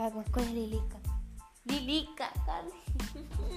¿Cuál es Lilica? Lilica, Carly.